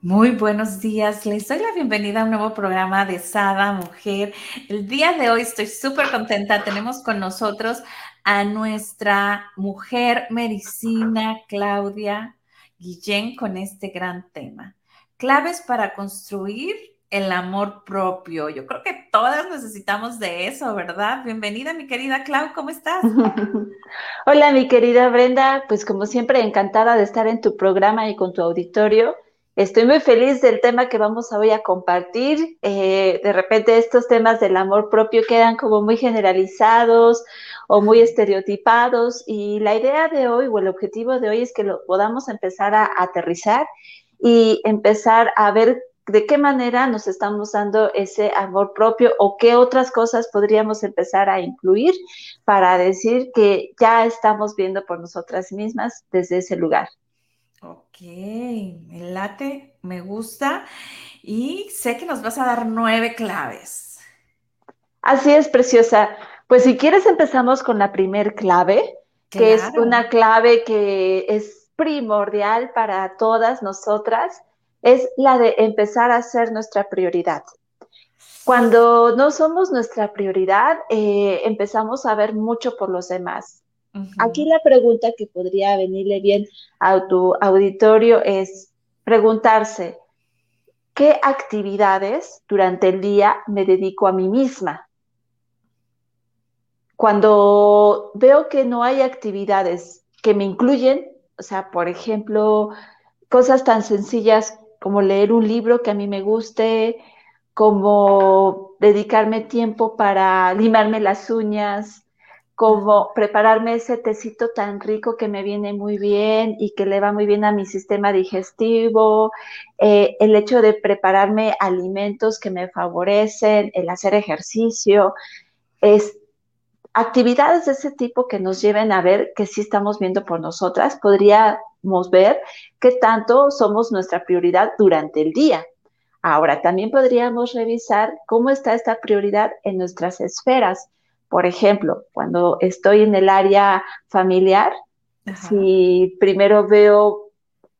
Muy buenos días, les doy la bienvenida a un nuevo programa de Sada Mujer. El día de hoy estoy súper contenta, tenemos con nosotros a nuestra mujer medicina Claudia Guillén con este gran tema. Claves para construir el amor propio. Yo creo que todas necesitamos de eso, ¿verdad? Bienvenida, mi querida Clau, ¿cómo estás? Hola, mi querida Brenda, pues como siempre, encantada de estar en tu programa y con tu auditorio. Estoy muy feliz del tema que vamos hoy a compartir. Eh, de repente estos temas del amor propio quedan como muy generalizados o muy estereotipados y la idea de hoy o el objetivo de hoy es que lo podamos empezar a aterrizar y empezar a ver de qué manera nos estamos dando ese amor propio o qué otras cosas podríamos empezar a incluir para decir que ya estamos viendo por nosotras mismas desde ese lugar. Ok, me late, me gusta y sé que nos vas a dar nueve claves. Así es, preciosa. Pues si quieres empezamos con la primer clave, que es una clave que es primordial para todas nosotras, es la de empezar a ser nuestra prioridad. Cuando no somos nuestra prioridad, eh, empezamos a ver mucho por los demás. Aquí la pregunta que podría venirle bien a tu auditorio es preguntarse, ¿qué actividades durante el día me dedico a mí misma? Cuando veo que no hay actividades que me incluyen, o sea, por ejemplo, cosas tan sencillas como leer un libro que a mí me guste, como dedicarme tiempo para limarme las uñas, como prepararme ese tecito tan rico que me viene muy bien y que le va muy bien a mi sistema digestivo, eh, el hecho de prepararme alimentos que me favorecen, el hacer ejercicio, es actividades de ese tipo que nos lleven a ver que sí estamos viendo por nosotras, podríamos ver qué tanto somos nuestra prioridad durante el día. Ahora, también podríamos revisar cómo está esta prioridad en nuestras esferas por ejemplo, cuando estoy en el área familiar, si primero veo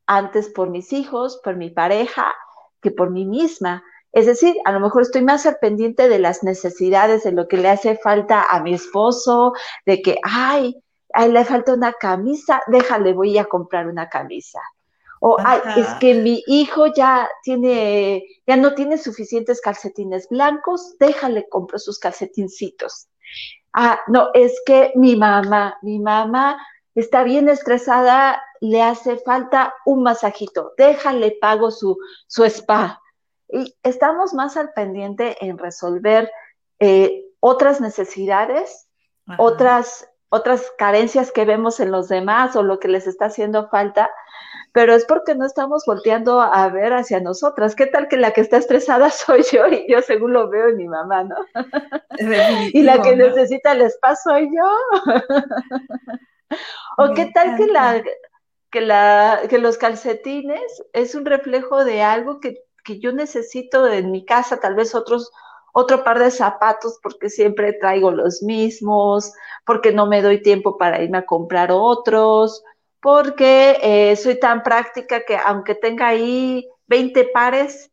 antes por mis hijos, por mi pareja, que por mí misma. Es decir, a lo mejor estoy más al pendiente de las necesidades, de lo que le hace falta a mi esposo, de que, ay, ay le falta una camisa, déjale, voy a comprar una camisa. O, ay, es que mi hijo ya tiene, ya no tiene suficientes calcetines blancos, déjale, compro sus calcetincitos. Ah, no, es que mi mamá, mi mamá está bien estresada, le hace falta un masajito, déjale pago su, su spa. Y estamos más al pendiente en resolver eh, otras necesidades, otras, otras carencias que vemos en los demás o lo que les está haciendo falta, pero es porque no estamos volteando a ver hacia nosotras. ¿Qué tal que la que está estresada soy yo y yo según lo veo en mi mamá, ¿no? y la que necesita el espacio soy yo. o qué tal que la, que la que los calcetines es un reflejo de algo que, que yo necesito en mi casa, tal vez otros otro par de zapatos porque siempre traigo los mismos, porque no me doy tiempo para irme a comprar otros, porque eh, soy tan práctica que aunque tenga ahí 20 pares,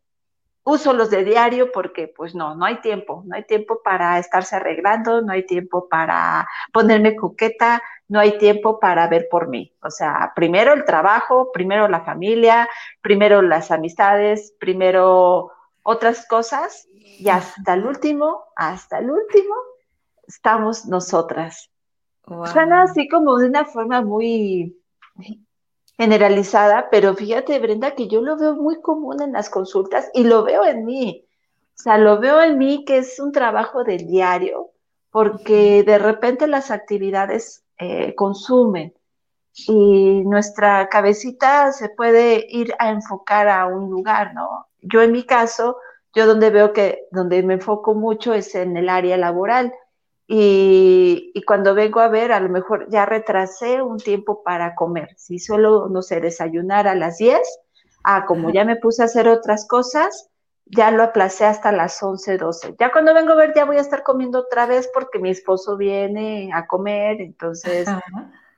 uso los de diario porque pues no, no hay tiempo, no hay tiempo para estarse arreglando, no hay tiempo para ponerme coqueta, no hay tiempo para ver por mí. O sea, primero el trabajo, primero la familia, primero las amistades, primero otras cosas y hasta el último, hasta el último, estamos nosotras. Suena así como de una forma muy generalizada, pero fíjate, Brenda, que yo lo veo muy común en las consultas y lo veo en mí. O sea, lo veo en mí que es un trabajo del diario, porque de repente las actividades eh, consumen y nuestra cabecita se puede ir a enfocar a un lugar, ¿no? Yo en mi caso, Yo donde veo que, donde me enfoco mucho es en el área laboral. Y, y, cuando vengo a ver, a lo mejor ya retrasé un tiempo para comer. Si solo, no sé, desayunar a las 10, ah, como ya me puse a hacer otras cosas, ya lo aplacé hasta las 11, 12. Ya cuando vengo a ver, ya voy a estar comiendo otra vez porque mi esposo viene a comer, entonces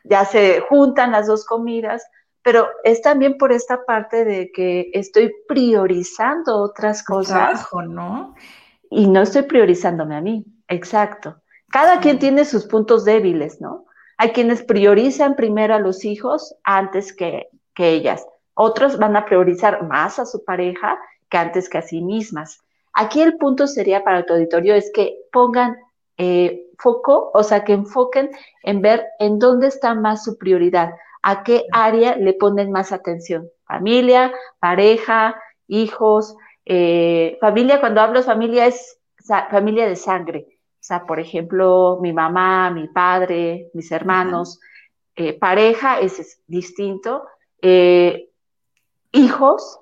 ya se juntan las dos comidas, pero es también por esta parte de que estoy priorizando otras cosas. ¿no? Y no estoy priorizándome a mí, exacto. Cada quien tiene sus puntos débiles, ¿no? Hay quienes priorizan primero a los hijos antes que, que ellas. Otros van a priorizar más a su pareja que antes que a sí mismas. Aquí el punto sería para tu auditorio es que pongan eh, foco, o sea, que enfoquen en ver en dónde está más su prioridad, a qué área le ponen más atención. Familia, pareja, hijos. Eh, familia, cuando hablo de familia es familia de sangre. O sea, por ejemplo, mi mamá, mi padre, mis hermanos. Eh, pareja es distinto. hijos,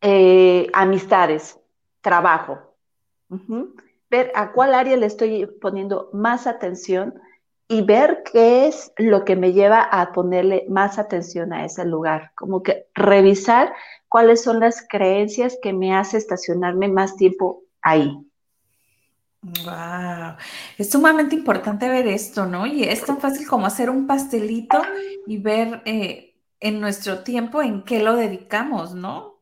eh, amistades, trabajo. Ver a cuál área le estoy poniendo más atención y ver qué es lo que me lleva a ponerle más atención a ese lugar. Como que revisar cuáles son las creencias que me hace estacionarme más tiempo ahí. Wow, es sumamente importante ver esto, ¿no? Y es tan fácil como hacer un pastelito y ver eh, en nuestro tiempo en qué lo dedicamos, ¿no?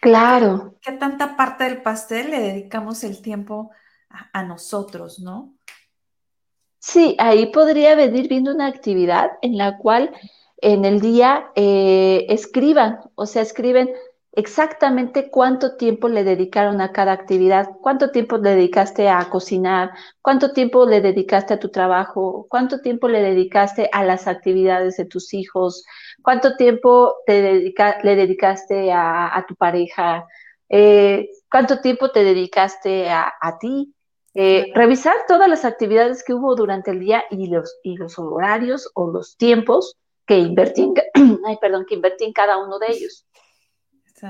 Claro. ¿Qué tanta parte del pastel le dedicamos el tiempo a, nosotros, no? Sí, ahí podría venir viendo una actividad en la cual en el día eh, escriban, o sea, escriben exactamente cuánto tiempo le dedicaron a cada actividad, cuánto tiempo le dedicaste a cocinar, cuánto tiempo le dedicaste a tu trabajo, cuánto tiempo le dedicaste a las actividades de tus hijos, cuánto tiempo te le dedicaste a, tu pareja, eh, cuánto tiempo te dedicaste a, ti. Eh, revisar todas las actividades que hubo durante el día y los, y los horarios o los tiempos que invertí, ay, perdón, que invertí en cada uno de ellos.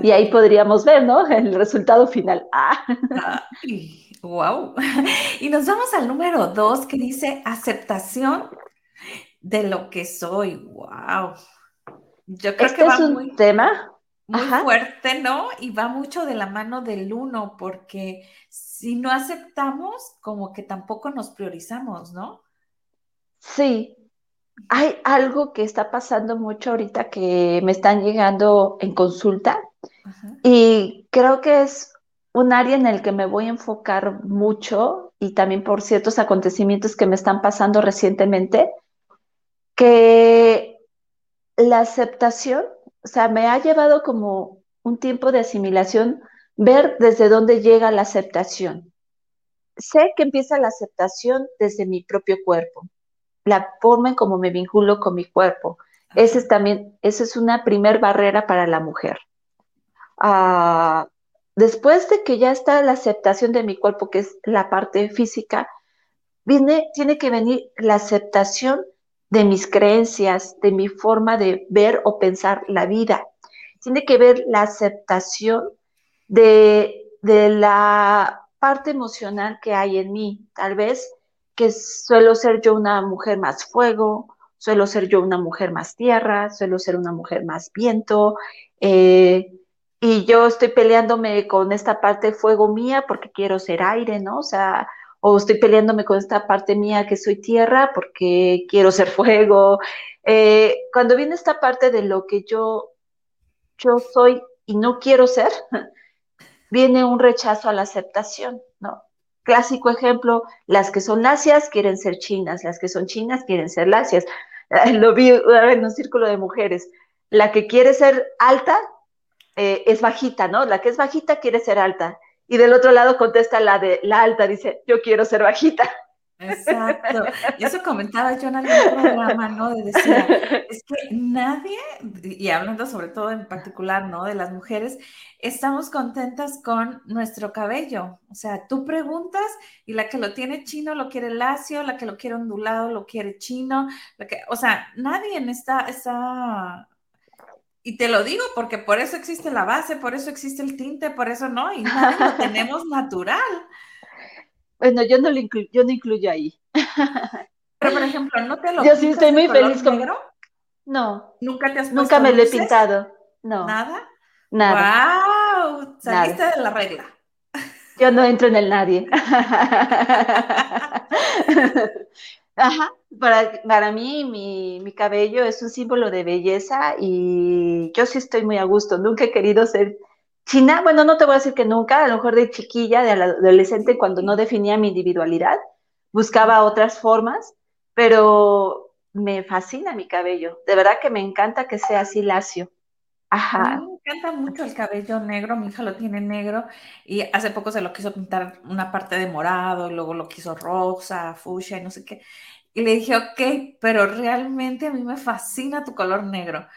Y ahí podríamos ver, ¿no? El resultado final. Ah. wow. Y nos vamos al número dos que dice aceptación de lo que soy. Wow. Yo creo este que va es un muy, tema muy fuerte, ¿no? Y va mucho de la mano del uno, porque si no aceptamos, como que tampoco nos priorizamos, ¿no? Sí, hay algo que está pasando mucho ahorita que me están llegando en consulta y creo que es un área en el que me voy a enfocar mucho y también por ciertos acontecimientos que me están pasando recientemente, que la aceptación, o sea, me ha llevado como un tiempo de asimilación ver desde dónde llega la aceptación. Sé que empieza la aceptación desde mi propio cuerpo, la forma en cómo me vinculo con mi cuerpo. Esa es también, esa es una primer barrera para la mujer. Ah, después de que ya está la aceptación de mi cuerpo, que es la parte física, viene, tiene que venir la aceptación de mis creencias, de mi forma de ver o pensar la vida. Tiene que ver la aceptación de, de la parte emocional que hay en mí. Tal vez que suelo ser yo una mujer más fuego, suelo ser yo una mujer más tierra, suelo ser una mujer más viento, eh, y yo estoy peleándome con esta parte fuego mía porque quiero ser aire, ¿no? O sea, o estoy peleándome con esta parte mía que soy tierra porque quiero ser fuego. Eh, cuando viene esta parte de lo que yo, yo soy y no quiero ser, viene un rechazo a la aceptación, ¿no? Clásico ejemplo, las que son lacias quieren ser chinas, las que son chinas quieren ser lacias. Lo vi en un círculo de mujeres. La que quiere ser alta eh, es bajita, ¿no? La que es bajita quiere ser alta. Y del otro lado contesta la de la alta, dice, yo quiero ser bajita. Exacto. Y eso comentaba yo en algún programa, ¿no? De decir, es que nadie, y hablando sobre todo en particular, ¿no? De las mujeres, estamos contentas con nuestro cabello. O sea, tú preguntas y la que lo tiene chino lo quiere lacio, la que lo quiere ondulado lo quiere chino, la que, o sea, nadie está, está Y te lo digo porque por eso existe la base, por eso existe el tinte, por eso no, y nada lo tenemos natural. Bueno, yo no lo incluyo, yo no incluyo ahí. Pero por ejemplo, ¿no te lo Yo sí estoy muy feliz con negro? No. ¿Nunca te has Nunca me lo he pintado. No. ¿Nada? Nada. ¡Wow! Saliste de la regla. Yo no entro en el nadie. Ajá, para, para mí mi, mi, cabello es un símbolo de belleza y yo sí estoy muy a gusto. Nunca he querido ser china. Bueno, no te voy a decir que nunca, a lo mejor de chiquilla, de adolescente, cuando no definía mi individualidad, buscaba otras formas, pero me fascina mi cabello. De verdad que me encanta que sea así lacio. Ajá. me encanta mucho el cabello negro, mi hija lo tiene negro y hace poco se lo quiso pintar una parte de morado, luego lo quiso rosa, fucsia y no sé qué. Y le dije, ok, pero realmente a mí me fascina tu color negro.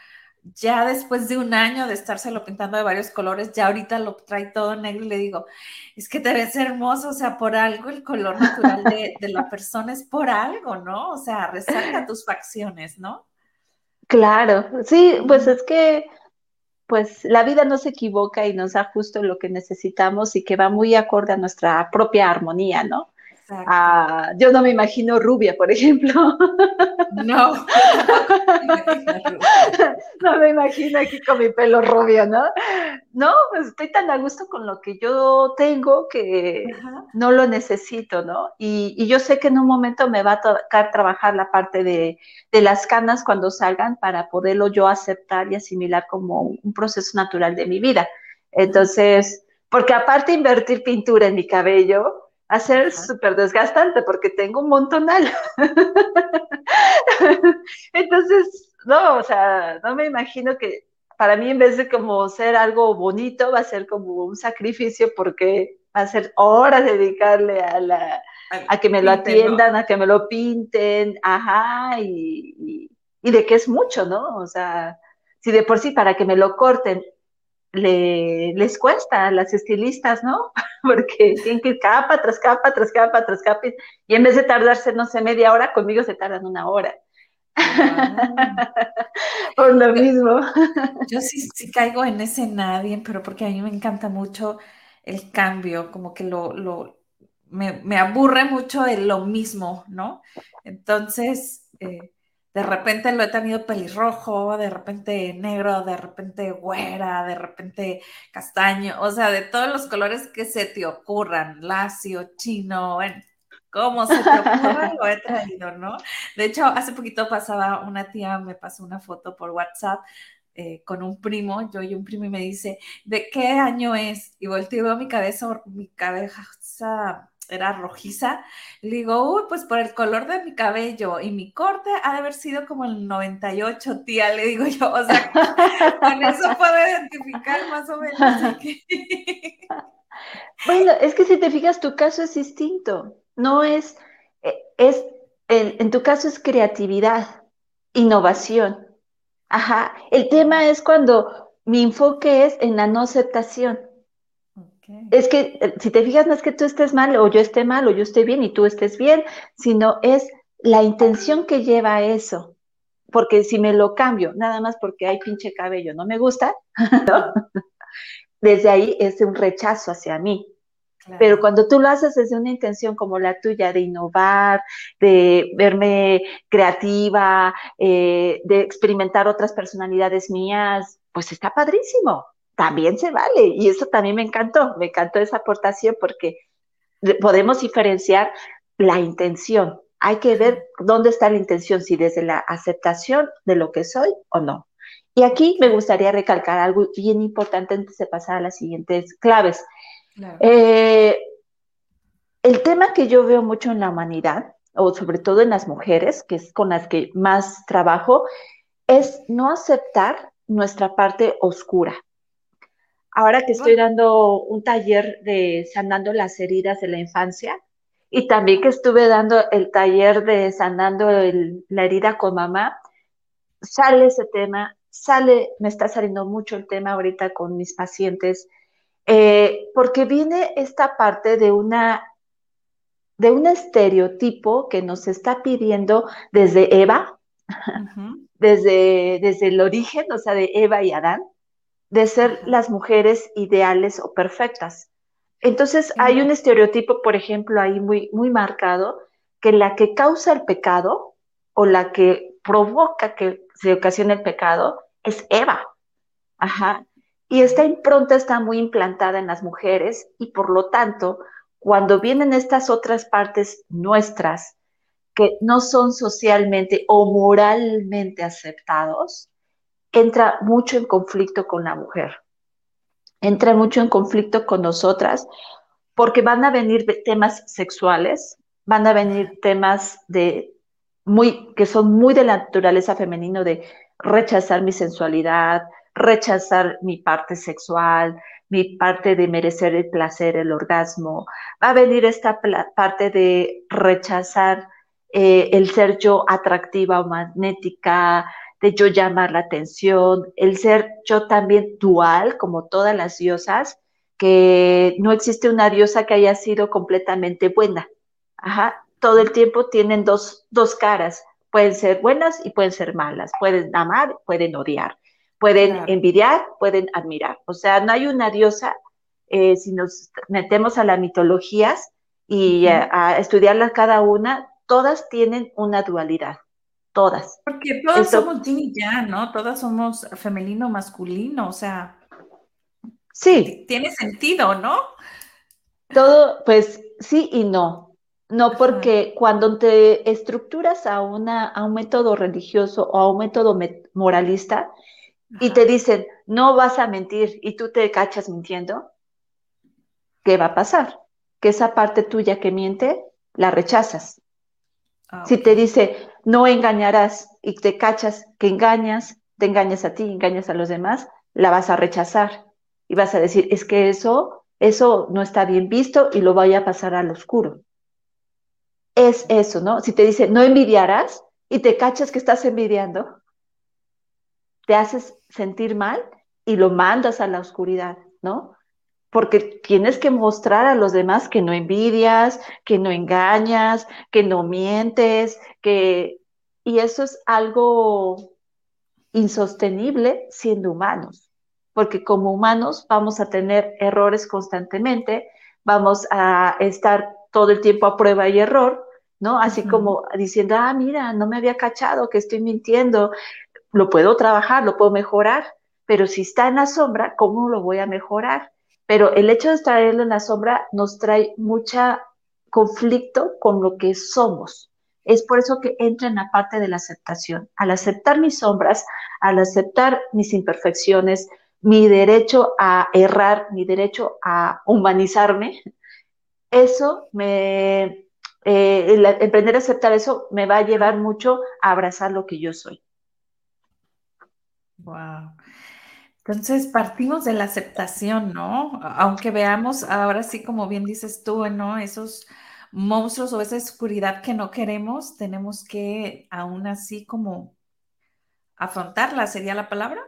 Ya después de un año de estárselo pintando de varios colores, ya ahorita lo trae todo negro y le digo, es que te ves hermoso, o sea, por algo el color natural de, de la persona es por algo, ¿no? O sea, resalta tus facciones, ¿no? Claro, sí, pues es que pues la vida no se equivoca y nos da justo lo que necesitamos y que va muy acorde a nuestra propia armonía, ¿no? Ah, yo no me imagino rubia, por ejemplo. No. no me imagino aquí con mi pelo rubio, ¿no? No, estoy tan a gusto con lo que yo tengo que no lo necesito, ¿no? Y, y, yo sé que en un momento me va a tocar trabajar la parte de, de las canas cuando salgan para poderlo yo aceptar y asimilar como un proceso natural de mi vida. Entonces, porque aparte invertir pintura en mi cabello, a ser súper desgastante porque tengo un montonal. Entonces, no, o sea, no me imagino que para mí en vez de como ser algo bonito, va a ser como un sacrificio porque va a ser horas dedicarle a la a que me lo atiendan, a que me lo pinten, ajá, y, y, de que es mucho, ¿no? O sea, si de por sí para que me lo corten le, les cuesta a las estilistas, ¿no? Porque tienen que ir capa tras capa, tras capa, tras capa, y en vez de tardarse, no sé, media hora, conmigo se tardan una hora. Por lo mismo. Yo sí, sí caigo en ese nadie, pero porque a mí me encanta mucho el cambio, como que lo, lo me, me aburre mucho el lo mismo, ¿no? Entonces, eh, de repente lo he tenido pelirrojo, de repente negro, de repente güera, de repente castaño, o sea, de todos los colores que se te ocurran, lacio, chino, bueno, como se te ocurra lo he traído, ¿no? De hecho, hace poquito pasaba una tía, me pasó una foto por WhatsApp eh, con un primo, yo y un primo, y me dice, ¿de qué año es? Y volteo mi cabeza, mi cabeza era rojiza. Le digo, uy, pues por el color de mi cabello y mi corte ha de haber sido como el 98, tía, le digo yo. O sea, con eso puedo identificar más o menos. bueno, es que si te fijas, tu caso es distinto. No es, eh, es, en, en tu caso es creatividad, innovación. Ajá. El tema es cuando mi enfoque es en la no aceptación. Es que eh, si te fijas, no es que tú estés mal o yo esté mal o yo esté bien y tú estés bien, sino es la intención que lleva a eso. Porque si me lo cambio, nada más porque hay pinche cabello, no me gusta, desde ahí es un rechazo hacia mí. Pero cuando tú lo haces desde una intención como la tuya de innovar, de verme creativa, eh, de experimentar otras personalidades mías, pues está padrísimo también se vale. Y eso también me encantó, me encantó esa aportación porque podemos diferenciar la intención. Hay que ver dónde está la intención, si desde la aceptación de lo que soy o no. Y aquí me gustaría recalcar algo bien importante antes de pasar a las siguientes claves. Eh, el tema que yo veo mucho en la humanidad, o sobre todo en las mujeres, que es con las que más trabajo, es no aceptar nuestra parte oscura. Ahora que estoy dando un taller de sanando las heridas de la infancia y también que estuve dando el taller de sanando la herida con mamá, sale ese tema, sale, me está saliendo mucho el tema ahorita con mis pacientes, eh, porque viene esta parte de una de un estereotipo que nos está pidiendo desde Eva, desde, desde el origen, o sea, de Eva y Adán, de ser las mujeres ideales o perfectas. Entonces hay un estereotipo, por ejemplo, ahí muy, muy marcado, que la que causa el pecado o la que provoca que se ocasione el pecado es Eva. Ajá. Y esta impronta está muy implantada en las mujeres y por lo tanto, cuando vienen estas otras partes nuestras que no son socialmente o moralmente aceptados, entra mucho en conflicto con la mujer. Entra mucho en conflicto con nosotras porque van a venir temas sexuales, van a venir temas de muy que son muy de la naturaleza femenino de rechazar mi sensualidad, rechazar mi parte sexual, mi parte de merecer el placer, el orgasmo. Va a venir esta parte de rechazar eh, el ser yo atractiva o magnética, de yo llamar la atención, el ser yo también dual, como todas las diosas, que no existe una diosa que haya sido completamente buena. Ajá, todo el tiempo tienen dos, dos caras, pueden ser buenas y pueden ser malas, pueden amar, pueden odiar, pueden envidiar, pueden admirar. O sea, no hay una diosa, eh, si nos metemos a las mitologías y a, estudiarlas cada una, todas tienen una dualidad, todas. Porque todas somos yin y yang, ¿no? Todas somos femenino, masculino, o sea. Sí. Tiene sentido, ¿no? Todo, pues sí y no. No, porque cuando te estructuras a, una, a un método religioso o a un método moralista y te dicen, no vas a mentir y tú te cachas mintiendo, ¿qué va a pasar? Que esa parte tuya que miente, la rechazas. Ah, si te dice, no engañarás y te cachas que engañas, te engañas a ti, engañas a los demás, la vas a rechazar y vas a decir, es que eso, eso no está bien visto y lo voy a pasar al oscuro es eso, ¿no? Si te dice, no envidiarás y te cachas que estás envidiando, te haces sentir mal y lo mandas a la oscuridad, ¿no? Porque tienes que mostrar a los demás que no envidias, que no engañas, que no mientes, que... Y eso es algo insostenible siendo humanos, porque como humanos vamos a tener errores constantemente, vamos a estar todo el tiempo a prueba y error, ¿no? Así como diciendo, ah, mira, no me había cachado que estoy mintiendo, lo puedo trabajar, lo puedo mejorar, pero si está en la sombra, ¿cómo lo voy a mejorar? Pero el hecho de traerlo en la sombra nos trae mucha conflicto con lo que somos. Es por eso que entra en la parte de la aceptación. Al aceptar mis sombras, al aceptar mis imperfecciones, mi derecho a errar, mi derecho a humanizarme, eso me, eh, el a aceptar eso me va a llevar mucho a abrazar lo que yo soy. Wow. Entonces partimos de la aceptación, ¿no? Aunque veamos ahora sí, como bien dices tú, ¿no? Esos monstruos o esa oscuridad que no queremos, tenemos que aún así como afrontarla, ¿sería la palabra?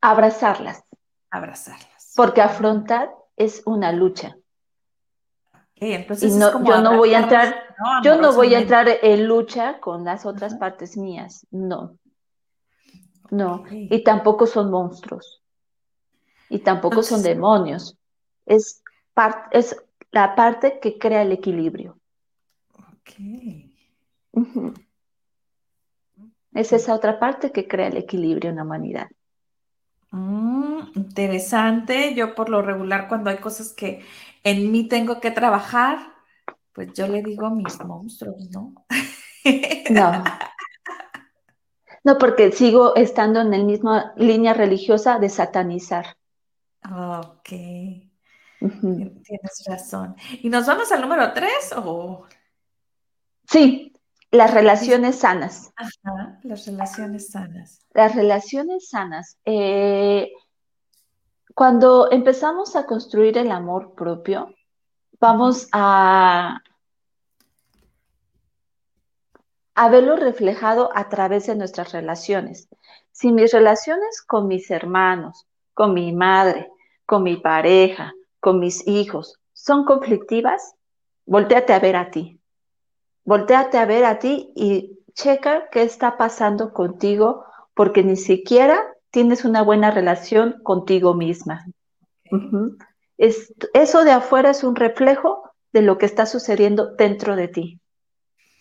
Abrazarlas. Abrazarlas. Porque afrontar es una lucha entonces y no, yo no voy a entrar, yo no voy a entrar en lucha con las otras partes mías, no. No, y tampoco son monstruos. Y tampoco son demonios. Es, es la parte que crea el equilibrio. Es esa otra parte que crea el equilibrio en la humanidad. Mm, interesante. Yo por lo regular cuando hay cosas que en mí tengo que trabajar, pues yo le digo a mis monstruos, ¿no? No. No, porque sigo estando en la misma línea religiosa de satanizar. Ok. Tienes razón. ¿Y nos vamos al número tres o? Sí, las relaciones sanas. Ajá, las relaciones sanas. Las relaciones sanas. Eh, cuando empezamos a construir el amor propio, vamos a, a verlo reflejado a través de nuestras relaciones. Si mis relaciones con mis hermanos, con mi madre, con mi pareja, con mis hijos son conflictivas, volteate a ver a ti. Volteate a ver a ti y checa qué está pasando contigo porque ni siquiera tienes una buena relación contigo misma. eso de afuera es un reflejo de lo que está sucediendo dentro de ti.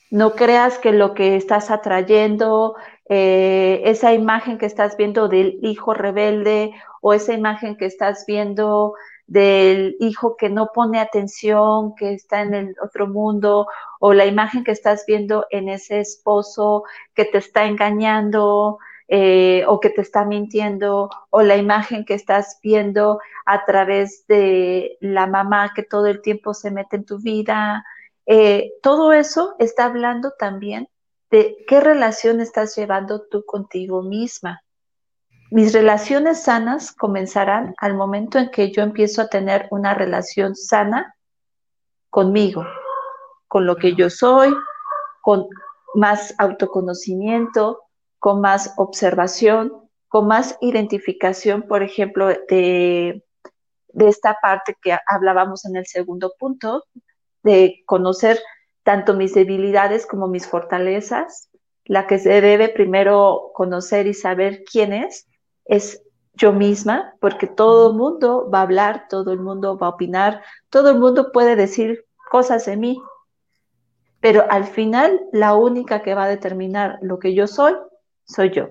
No creas que lo que estás atrayendo, eh, esa imagen que estás viendo del hijo rebelde o esa imagen que estás viendo del hijo que no pone atención, que está en el otro mundo, o la imagen que estás viendo en ese esposo que te está engañando eh, o que te está mintiendo, o la imagen que estás viendo a través de la mamá que todo el tiempo se mete en tu vida, eh, todo eso está hablando también de qué relación estás llevando tú contigo misma. Mis relaciones sanas comenzarán al momento en que yo empiezo a tener una relación sana conmigo, con lo que yo soy, con más autoconocimiento, con más observación, con más identificación, por ejemplo, de, de esta parte que hablábamos en el segundo punto, de conocer tanto mis debilidades como mis fortalezas. La que se debe primero conocer y saber quién es, es yo misma, porque todo el mundo va a hablar, todo el mundo va a opinar, todo el mundo puede decir cosas de mí, pero al final la única que va a determinar lo que yo soy, soy yo.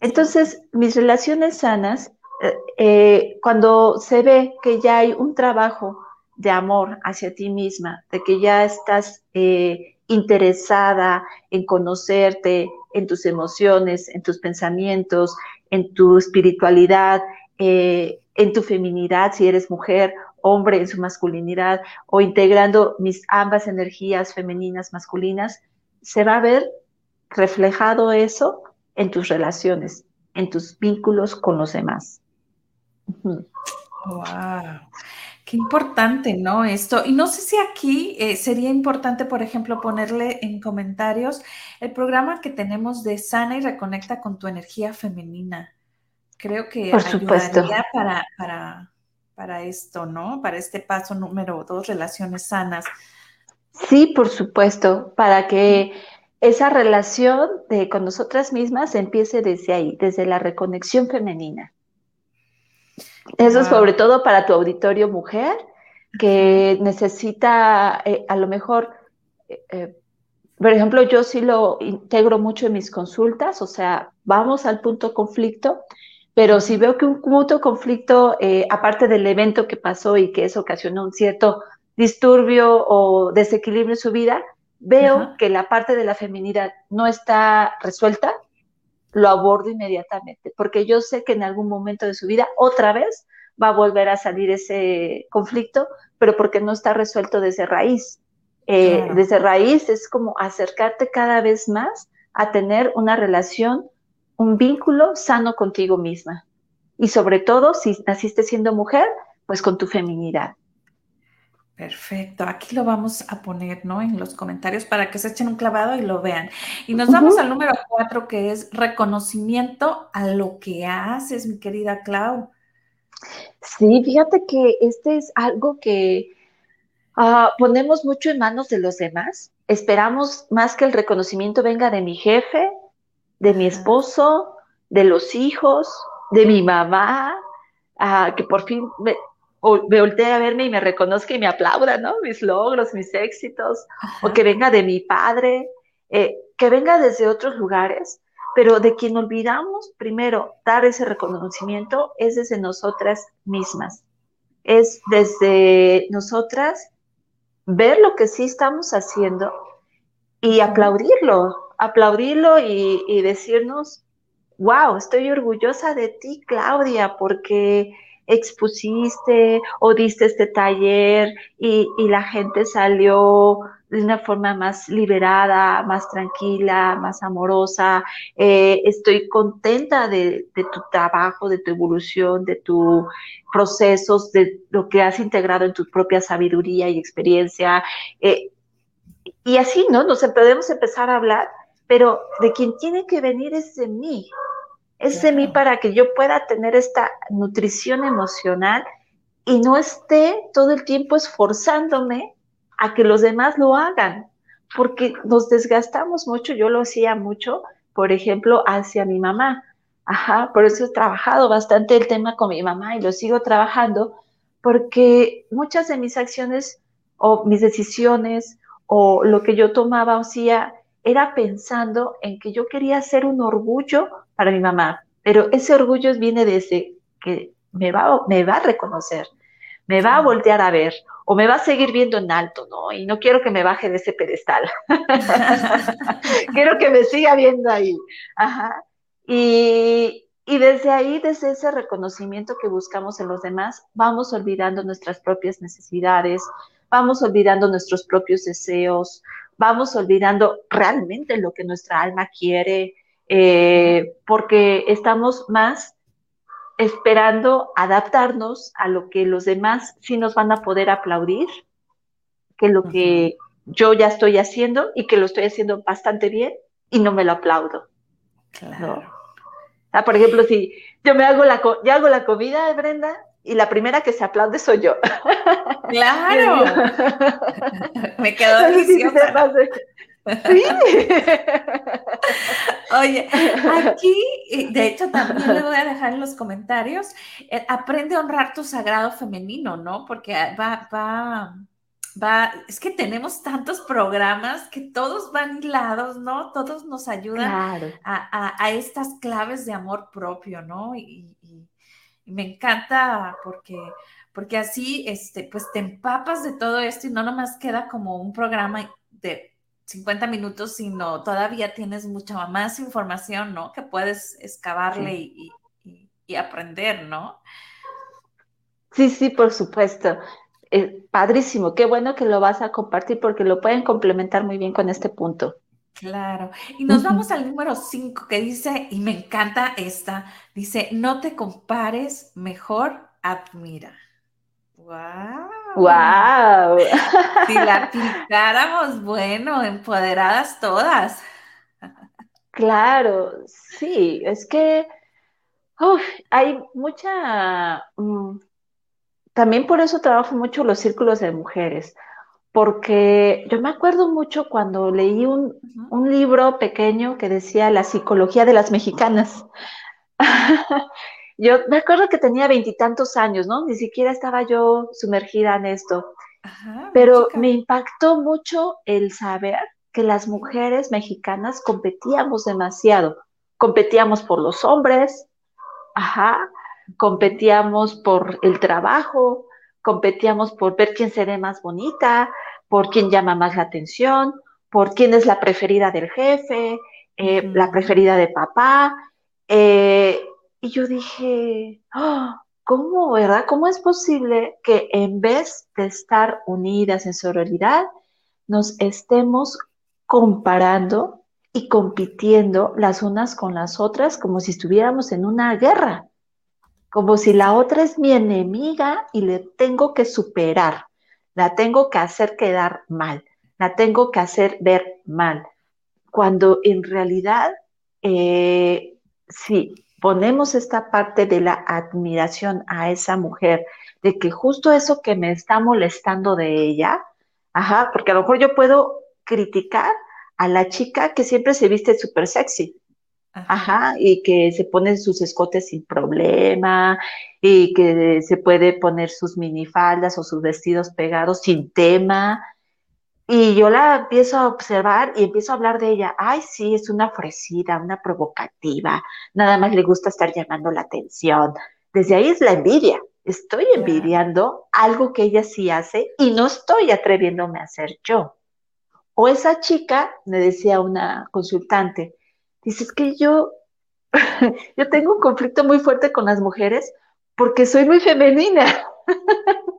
Entonces, mis relaciones sanas, eh, eh, cuando se ve que ya hay un trabajo de amor hacia ti misma, de que ya estás eh, interesada en conocerte, en tus emociones, en tus pensamientos, en tu espiritualidad, eh, en tu feminidad, si eres mujer, hombre en su masculinidad, o integrando mis ambas energías femeninas, masculinas, se va a ver reflejado eso en tus relaciones, en tus vínculos con los demás. Wow. Qué importante, ¿no? Esto. Y no sé si aquí eh, sería importante, por ejemplo, ponerle en comentarios el programa que tenemos de Sana y Reconecta con tu energía femenina. Creo que por supuesto. para, para, para esto, ¿no? Para este paso número dos, relaciones sanas. Sí, por supuesto, para que esa relación de, con nosotras mismas empiece desde ahí, desde la reconexión femenina. Eso sobre todo para tu auditorio mujer que necesita eh, a lo mejor, eh, eh, por ejemplo, yo sí lo integro mucho en mis consultas, o sea, vamos al punto conflicto, pero si veo que un punto conflicto, aparte del evento que pasó y que eso ocasionó un cierto disturbio o desequilibrio en su vida, veo que la parte de la feminidad no está resuelta, lo abordo inmediatamente, porque yo sé que en algún momento de su vida otra vez va a volver a salir ese conflicto, pero porque no está resuelto desde raíz. Eh, desde raíz es como acercarte cada vez más a tener una relación, un vínculo sano contigo misma. Y sobre todo, si naciste siendo mujer, pues con tu feminidad. Perfecto, aquí lo vamos a poner, ¿no? En los comentarios para que se echen un clavado y lo vean. Y nos vamos al número cuatro, que es reconocimiento a lo que haces, mi querida Clau. Sí, fíjate que este es algo que ah, ponemos mucho en manos de los demás. Esperamos más que el reconocimiento venga de mi jefe, de mi esposo, de los hijos, de mi mamá, ah, que por fin me, o me voltee a verme y me reconozca y me aplauda, ¿no? Mis logros, mis éxitos, o que venga de mi padre, eh, que venga desde otros lugares, pero de quien olvidamos primero dar ese reconocimiento es desde nosotras mismas, es desde nosotras ver lo que sí estamos haciendo y aplaudirlo, aplaudirlo y, y decirnos, wow, estoy orgullosa de ti, Claudia, porque expusiste o diste este taller y, la gente salió de una forma más liberada, más tranquila, más amorosa. Eh, estoy contenta de, tu trabajo, de tu evolución, de tus procesos, de lo que has integrado en tu propia sabiduría y experiencia. Eh, y así, ¿no? Nos podemos empezar a hablar, pero de quien tiene que venir es de mí, es de mí para que yo pueda tener esta nutrición emocional y no esté todo el tiempo esforzándome a que los demás lo hagan. porque nos desgastamos mucho, yo lo hacía mucho, por ejemplo, hacia mi mamá. Ajá, por eso he trabajado bastante el tema con mi mamá y lo sigo trabajando, porque muchas de mis acciones o mis decisiones o lo que yo tomaba o hacía era pensando en que yo quería ser un orgullo para mi mamá, pero ese orgullo viene desde que me va, me va a reconocer, me va a voltear a ver o me va a seguir viendo en alto, ¿no? Y no quiero que me baje de ese pedestal. quiero que me siga viendo ahí. Ajá. Y, y desde ahí, desde ese reconocimiento que buscamos en los demás, vamos olvidando nuestras propias necesidades, vamos olvidando nuestros propios deseos, vamos olvidando realmente lo que nuestra alma quiere, eh, porque estamos más esperando adaptarnos a lo que los demás sí nos van a poder aplaudir, que lo que yo ya estoy haciendo y que lo estoy haciendo bastante bien y no me lo aplaudo. Claro. por ejemplo, si yo me hago la, yo hago la comida, Brenda, y la primera que se aplaude soy yo. Claro. me quedo. Sí. Oye, aquí, de hecho, también le voy a dejar en los comentarios, eh, aprende a honrar tu sagrado femenino, ¿no? Porque va, va, va, es que tenemos tantos programas que todos van hilados, ¿no? Todos nos ayudan a, estas claves de amor propio, ¿no? Y, me encanta porque, porque así, este, pues te empapas de todo esto y no nomás queda como un programa de 50 minutos, sino todavía tienes mucha más información, ¿no? Que puedes excavarle y, aprender, ¿no? Sí, sí, por supuesto. Eh, padrísimo, qué bueno que lo vas a compartir porque lo pueden complementar muy bien con este punto. Claro. Y nos vamos al número 5 que dice, y me encanta esta, dice, no te compares, mejor admira. ¡Wow! ¡Wow! Si la aplicáramos, bueno, empoderadas todas. Claro, sí, es que hay mucha... Mm, también por eso trabajo mucho los círculos de mujeres, porque yo me acuerdo mucho cuando leí un, un libro pequeño que decía La psicología de las mexicanas. Yo me acuerdo que tenía veintitantos años, ¿no? Ni siquiera estaba yo sumergida en esto. pero me impactó mucho el saber que las mujeres mexicanas competíamos demasiado. Competíamos por los hombres, ajá, competíamos por el trabajo, competíamos por ver quién se ve más bonita, por quién llama más la atención, por quién es la preferida del jefe, eh, la preferida de papá. Eh, y yo dije, ¡Ah! ¿cómo, verdad? ¿Cómo es posible que en vez de estar unidas en sororidad, nos estemos comparando y compitiendo las unas con las otras como si estuviéramos en una guerra? Como si la otra es mi enemiga y le tengo que superar, la tengo que hacer quedar mal, la tengo que hacer ver mal. Cuando en realidad, eh, sí, ponemos esta parte de la admiración a esa mujer, de que justo eso que me está molestando de ella, ajá, porque a lo mejor yo puedo criticar a la chica que siempre se viste súper sexy, ajá. y que se pone sus escotes sin problema, y que se puede poner sus minifaldas o sus vestidos pegados sin tema, y yo la empiezo a observar y empiezo a hablar de ella. Ay, sí, es una ofrecida, una provocativa, nada más le gusta estar llamando la atención. Desde ahí es la envidia. Estoy envidiando algo que ella sí hace y no estoy atreviéndome a hacer yo. O esa chica, me decía una consultante, dice, es que yo, yo tengo un conflicto muy fuerte con las mujeres porque soy muy femenina.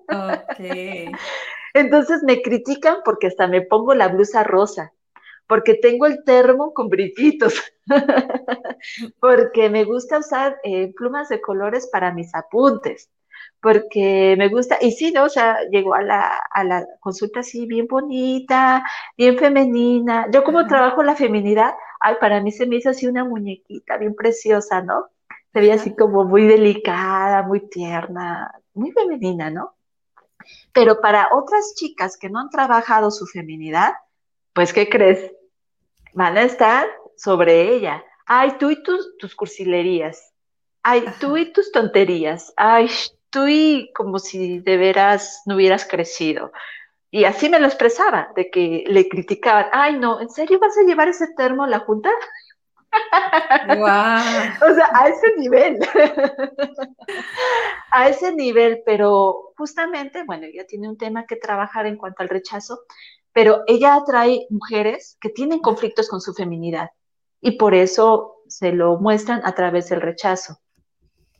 Ok. Entonces me critican porque hasta me pongo la blusa rosa, porque tengo el termo con brillitos, porque me gusta usar eh, plumas de colores para mis apuntes, porque me gusta, y sí, ¿no? O sea, llegó a la, a la consulta así bien bonita, bien femenina. Yo como trabajo la feminidad, ay, para mí se me hizo así una muñequita bien preciosa, ¿no? Se veía así como muy delicada, muy tierna, muy femenina, ¿no? Pero para otras chicas que no han trabajado su feminidad, pues, ¿qué crees? Van a estar sobre ella. Ay, tú y tus, tus cursilerías. Ay, tú y tus tonterías. Ay, tú y como si de veras no hubieras crecido. Y así me lo expresaba, de que le criticaban, ay, no, ¿en serio vas a llevar ese termo a la junta? o sea, a ese nivel. a ese nivel, pero justamente, bueno, ella tiene un tema que trabajar en cuanto al rechazo, pero ella atrae mujeres que tienen conflictos con su feminidad y por eso se lo muestran a través del rechazo,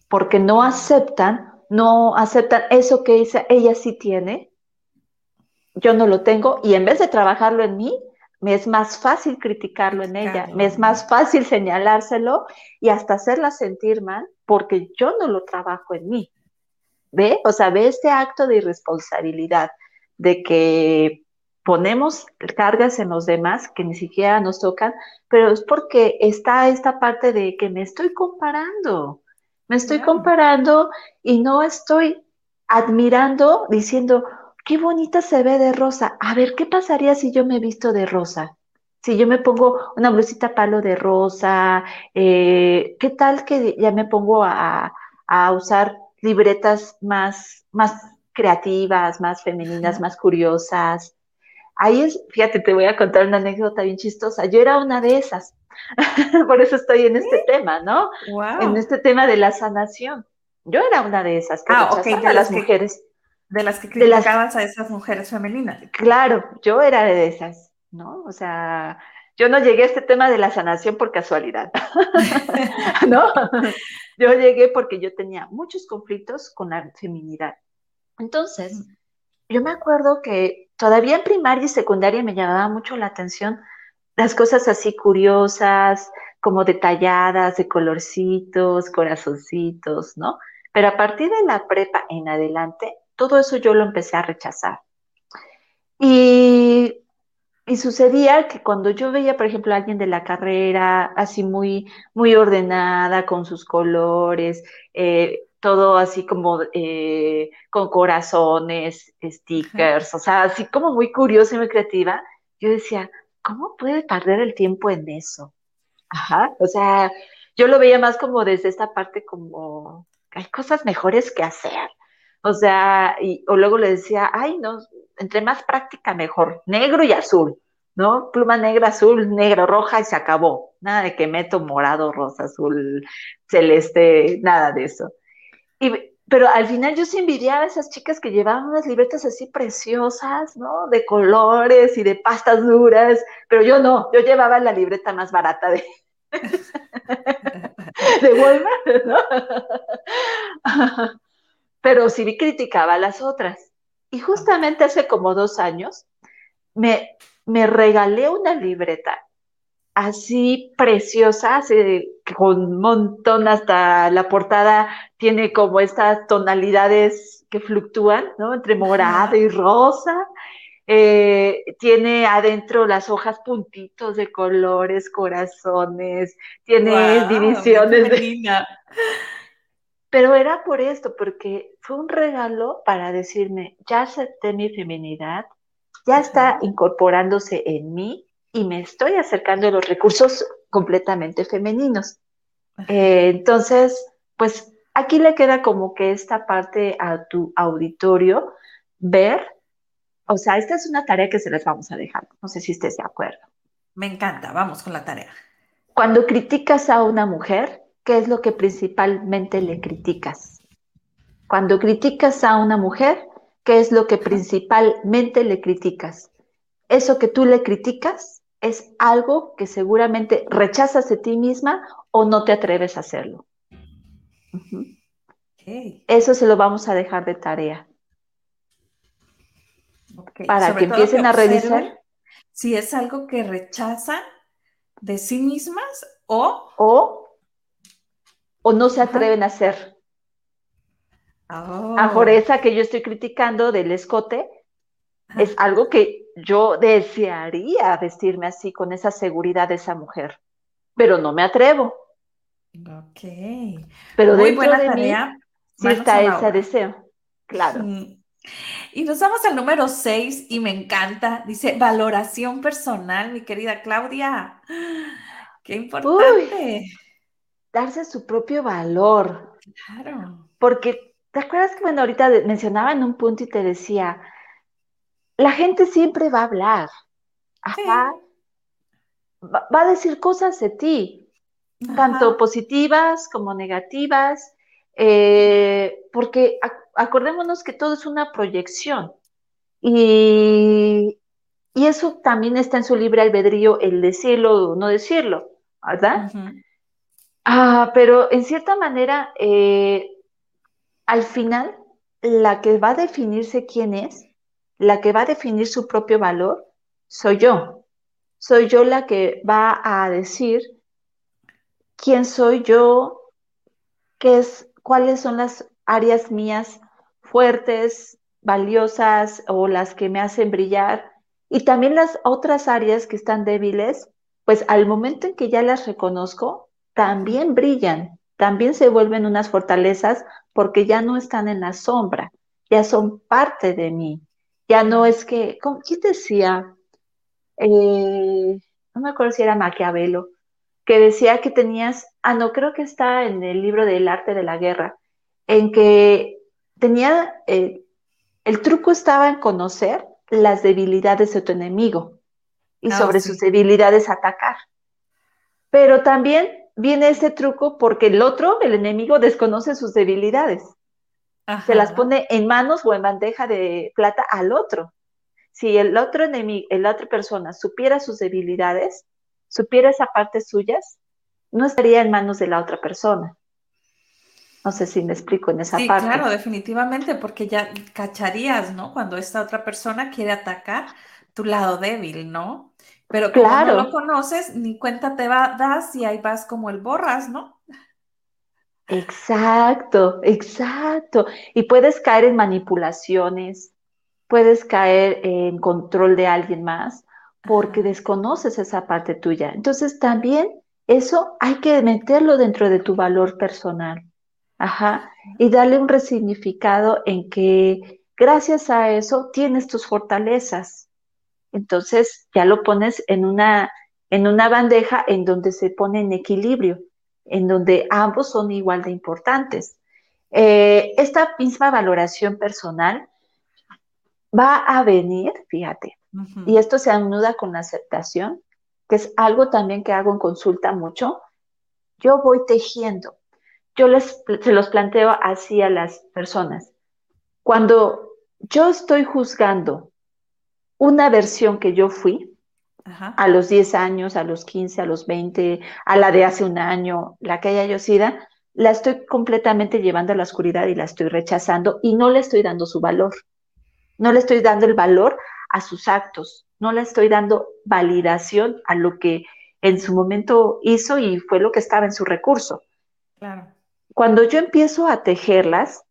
porque no aceptan, no aceptan eso que ella sí tiene yo no lo tengo y en vez de trabajarlo en mí, me es más fácil criticarlo en ella, me es más fácil señalárselo y hasta hacerla sentir mal porque yo no lo trabajo en mí. ¿Ve? O sea, ve este acto de irresponsabilidad, de que ponemos cargas en los demás que ni siquiera nos tocan, pero es porque está esta parte de que me estoy comparando, me estoy comparando y no estoy admirando, diciendo, qué bonita se ve de rosa. A ver, ¿qué pasaría si yo me visto de rosa? Si yo me pongo una blusita palo de rosa, eh, ¿qué tal que ya me pongo a, usar libretas más, más creativas, más femeninas, más curiosas? Ahí es, fíjate, te voy a contar una anécdota bien chistosa. Yo era una de esas. Por eso estoy en este tema, ¿no? En este tema de la sanación. Yo era una de esas que ah, okay, a las mujeres. De las que criticabas a esas mujeres femeninas. Claro, yo era de esas, ¿no? O sea, yo no llegué a este tema de la sanación por casualidad, ¿no? Yo llegué porque yo tenía muchos conflictos con la feminidad. Entonces, yo me acuerdo que todavía en primaria y secundaria me llamaba mucho la atención las cosas así curiosas, como detalladas, de colorcitos, corazoncitos, ¿no? Pero a partir de la prepa en adelante, todo eso yo lo empecé a rechazar. Y, sucedía que cuando yo veía, por ejemplo, a alguien de la carrera, así muy, muy ordenada, con sus colores, eh, todo así como eh, con corazones, stickers, o sea, así como muy curiosa y muy creativa, yo decía, ¿cómo puede perder el tiempo en eso? Ajá, o sea, yo lo veía más como desde esta parte como, hay cosas mejores que hacer. O sea, y, o luego le decía, ay, no, entre más práctica mejor, negro y azul, ¿no? Pluma negra, azul, negro, roja y se acabó. Nada de que meto morado, rosa, azul, celeste, nada de eso. Y, pero al final yo sí envidiaba a esas chicas que llevaban unas libretas así preciosas, ¿no? De colores y de pastas duras, pero yo no, yo llevaba la libreta más barata de, de Walmart, ¿no? pero sí criticaba a las otras. Y justamente hace como dos años me, me regalé una libreta así preciosa, con un montón, hasta la portada tiene como estas tonalidades que fluctúan, ¿no? Entre morada y rosa. Eh, tiene adentro las hojas puntitos de colores, corazones, tiene divisiones de... Pero era por esto, porque fue un regalo para decirme, ya acepté mi feminidad, ya está incorporándose en mí y me estoy acercando a los recursos completamente femeninos. Eh, entonces, pues aquí le queda como que esta parte a tu auditorio, ver, o sea, esta es una tarea que se les vamos a dejar, no sé si estés de acuerdo. Me encanta, vamos con la tarea. Cuando criticas a una mujer, ¿qué es lo que principalmente le criticas? Cuando criticas a una mujer, ¿qué es lo que principalmente le criticas? Eso que tú le criticas es algo que seguramente rechazas de ti misma o no te atreves a hacerlo. Eso se lo vamos a dejar de tarea. Para que empiecen a revisar. Si es algo que rechazan de sí mismas o... O o no se atreven a hacer. A por esa que yo estoy criticando del escote, es algo que yo desearía vestirme así, con esa seguridad de esa mujer, pero no me atrevo. Ok. Pero Muy dentro de mí sí está ese deseo, claro. Y nos vamos al número 6 y me encanta. Dice valoración personal, mi querida Claudia. Qué importante. darse su propio valor. Claro. Porque, ¿te acuerdas que, bueno, ahorita mencionaba en un punto y te decía, la gente siempre va a hablar. Ajá. Va, a decir cosas de ti, tanto positivas como negativas, eh, porque acordémonos que todo es una proyección. Y, eso también está en su libre albedrío, el decirlo o no decirlo, ¿verdad? Ah, pero en cierta manera, eh, al final, la que va a definirse quién es, la que va a definir su propio valor, soy yo. Soy yo la que va a decir quién soy yo, qué es, cuáles son las áreas mías fuertes, valiosas o las que me hacen brillar. Y también las otras áreas que están débiles, pues al momento en que ya las reconozco, también brillan, también se vuelven unas fortalezas porque ya no están en la sombra, ya son parte de mí. Ya no es que, ¿quién decía? Eh, no me acuerdo si era Maquiavelo, que decía que tenías, ah, no, creo que está en el libro del arte de la guerra, en que tenía, eh, el truco estaba en conocer las debilidades de tu enemigo y ah, sobre sus debilidades atacar. Pero también viene ese truco porque el otro, el enemigo, desconoce sus debilidades. Se las pone en manos o en bandeja de plata al otro. Si el otro enemigo, la otra persona supiera sus debilidades, supiera esa parte suyas, no estaría en manos de la otra persona. No sé si me explico en esa parte. Sí, claro, definitivamente, porque ya cacharías, ¿no? Cuando esta otra persona quiere atacar tu lado débil, ¿no? Pero como no lo conoces, ni cuenta te va, das y ahí vas como el borras, ¿no? Exacto, exacto. Y puedes caer en manipulaciones, puedes caer en control de alguien más porque desconoces esa parte tuya. Entonces también eso hay que meterlo dentro de tu valor personal. Ajá. Y darle un resignificado en que gracias a eso tienes tus fortalezas. Entonces ya lo pones en una, en una bandeja en donde se pone en equilibrio en donde ambos son igual de importantes. Eh, esta misma valoración personal va a venir, fíjate, y esto se anuda con la aceptación, que es algo también que hago en consulta mucho. Yo voy tejiendo, yo les, se los planteo así a las personas. Cuando yo estoy juzgando una versión que yo fui, a los 10 años, a los 15, a los 20, a la de hace un año, la que haya yo sido, la estoy completamente llevando a la oscuridad y la estoy rechazando y no le estoy dando su valor. No le estoy dando el valor a sus actos, no le estoy dando validación a lo que en su momento hizo y fue lo que estaba en su recurso. Claro. Cuando yo empiezo a tejerlas,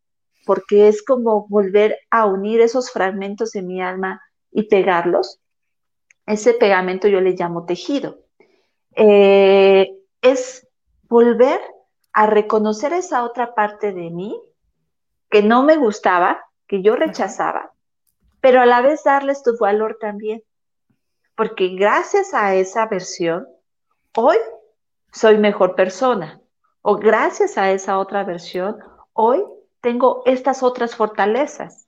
porque es como volver a unir esos fragmentos de mi alma y pegarlos, ese pegamento yo le llamo tejido. Eh, es volver a reconocer esa otra parte de mí que no me gustaba, que yo rechazaba, pero a la vez darles tu valor también. Porque gracias a esa versión, hoy soy mejor persona. O gracias a esa otra versión, hoy tengo estas otras fortalezas.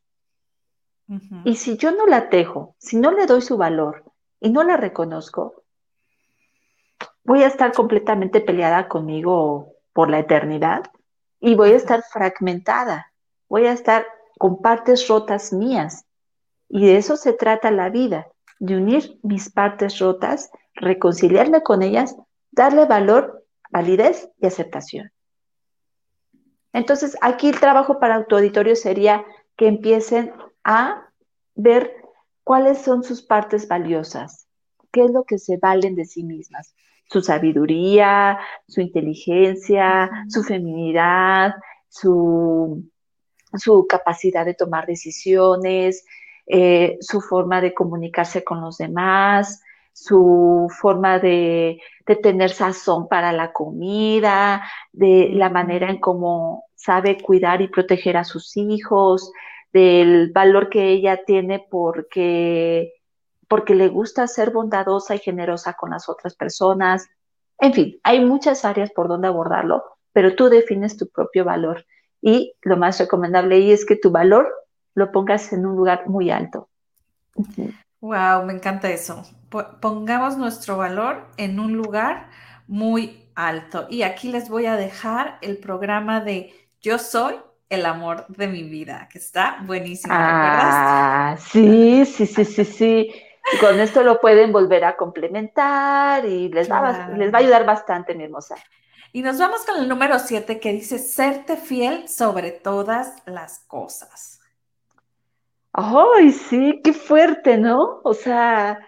Y si yo no la tejo, si no le doy su valor, y no la reconozco, voy a estar completamente peleada conmigo por la eternidad y voy a estar fragmentada, voy a estar con partes rotas mías. Y de eso se trata la vida, de unir mis partes rotas, reconciliarme con ellas, darle valor, validez y aceptación. Entonces, aquí el trabajo para autoauditorio sería que empiecen a ver cuáles son sus partes valiosas, qué es lo que se valen de sí mismas, su sabiduría, su inteligencia, su feminidad, su, su capacidad de tomar decisiones, eh, su forma de comunicarse con los demás, su forma de, de, tener sazón para la comida, de la manera en cómo sabe cuidar y proteger a sus hijos, del valor que ella tiene porque, porque le gusta ser bondadosa y generosa con las otras personas. En fin, hay muchas áreas por donde abordarlo, pero tú defines tu propio valor. Y lo más recomendable ahí es que tu valor lo pongas en un lugar muy alto. Wow, me encanta eso. Pongamos nuestro valor en un lugar muy alto. Y aquí les voy a dejar el programa de Yo soy el amor de mi vida, que está buenísimo. Ah, sí, sí, sí, sí, sí. con esto lo pueden volver a complementar y les, va, les va a ayudar bastante, mi hermosa. Y nos vamos con el número 7 que dice, serte fiel sobre todas las cosas. Ay, sí, qué fuerte, ¿no? O sea,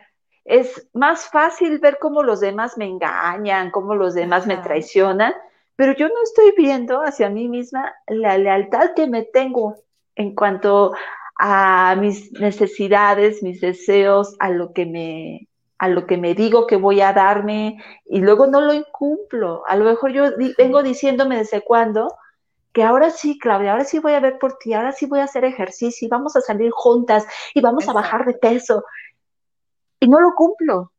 es más fácil ver cómo los demás me engañan, cómo los demás me traicionan, pero yo no estoy viendo hacia mí misma la lealtad que me tengo en cuanto a mis necesidades, mis deseos, a lo que me a lo que me digo que voy a darme y luego no lo incumplo. A lo mejor yo vengo diciéndome desde cuándo que ahora sí, Claudia, ahora sí voy a ver por ti, ahora sí voy a hacer ejercicio y vamos a salir juntas y vamos a bajar de peso. Y no lo cumplo.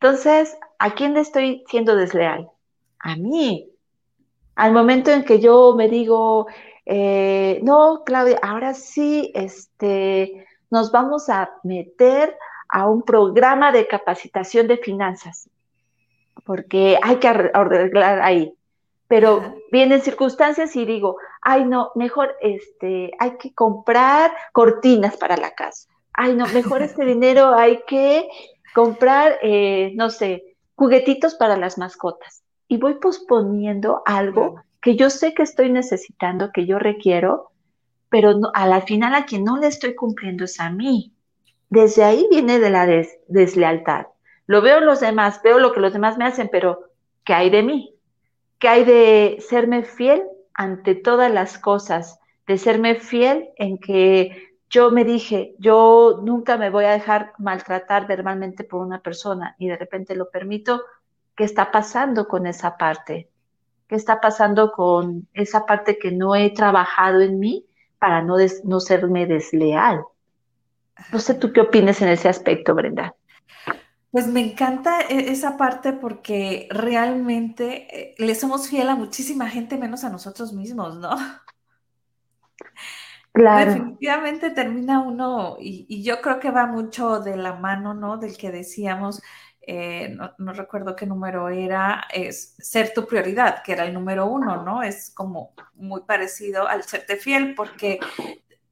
Entonces, ¿a quién le estoy siendo desleal? A mí. Al momento en que yo me digo, eh, no, Claudia, ahora sí, este, nos vamos a meter a un programa de capacitación de finanzas, porque hay que arreglar ahí pero vienen circunstancias y digo, ay no, mejor este, hay que comprar cortinas para la casa. Ay no, mejor este dinero hay que comprar, eh, no sé, juguetitos para las mascotas. Y voy posponiendo algo que yo sé que estoy necesitando, que yo requiero, pero a la final a quien no le estoy cumpliendo es a mí. Desde ahí viene de la deslealtad. Lo veo en los demás, veo lo que los demás me hacen, pero ¿qué hay de mí? que hay de serme fiel ante todas las cosas, de serme fiel en que yo me dije, yo nunca me voy a dejar maltratar verbalmente por una persona y de repente lo permito. ¿Qué está pasando con esa parte? ¿Qué está pasando con esa parte que no he trabajado en mí para no, no serme desleal? No sé tú qué opinas en ese aspecto, Brenda. Pues me encanta e, esa parte porque realmente eh, le somos fiel a muchísima gente menos a nosotros mismos, ¿no? Claro. Definitivamente termina uno, y, yo creo que va mucho de la mano, ¿no? Del que decíamos, eh, no, recuerdo qué número era, es ser tu prioridad, que era el número uno, ¿no? Es como muy parecido al serte fiel porque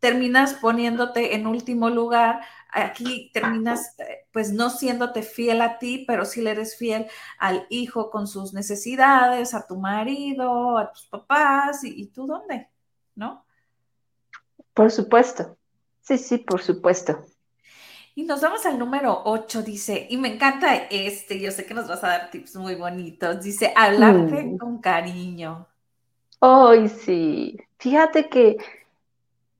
terminas poniéndote en último lugar aquí terminas eh, pues no siéndote fiel a ti, pero sí le eres fiel al hijo con sus necesidades, a tu marido, a tus papás, y, tú dónde, ¿no? Por supuesto. Sí, sí, por supuesto. Y nos vamos al número 8, dice, y me encanta este, yo sé que nos vas a dar tips muy bonitos, dice, hablarte mm. con cariño. Ay, sí, fíjate que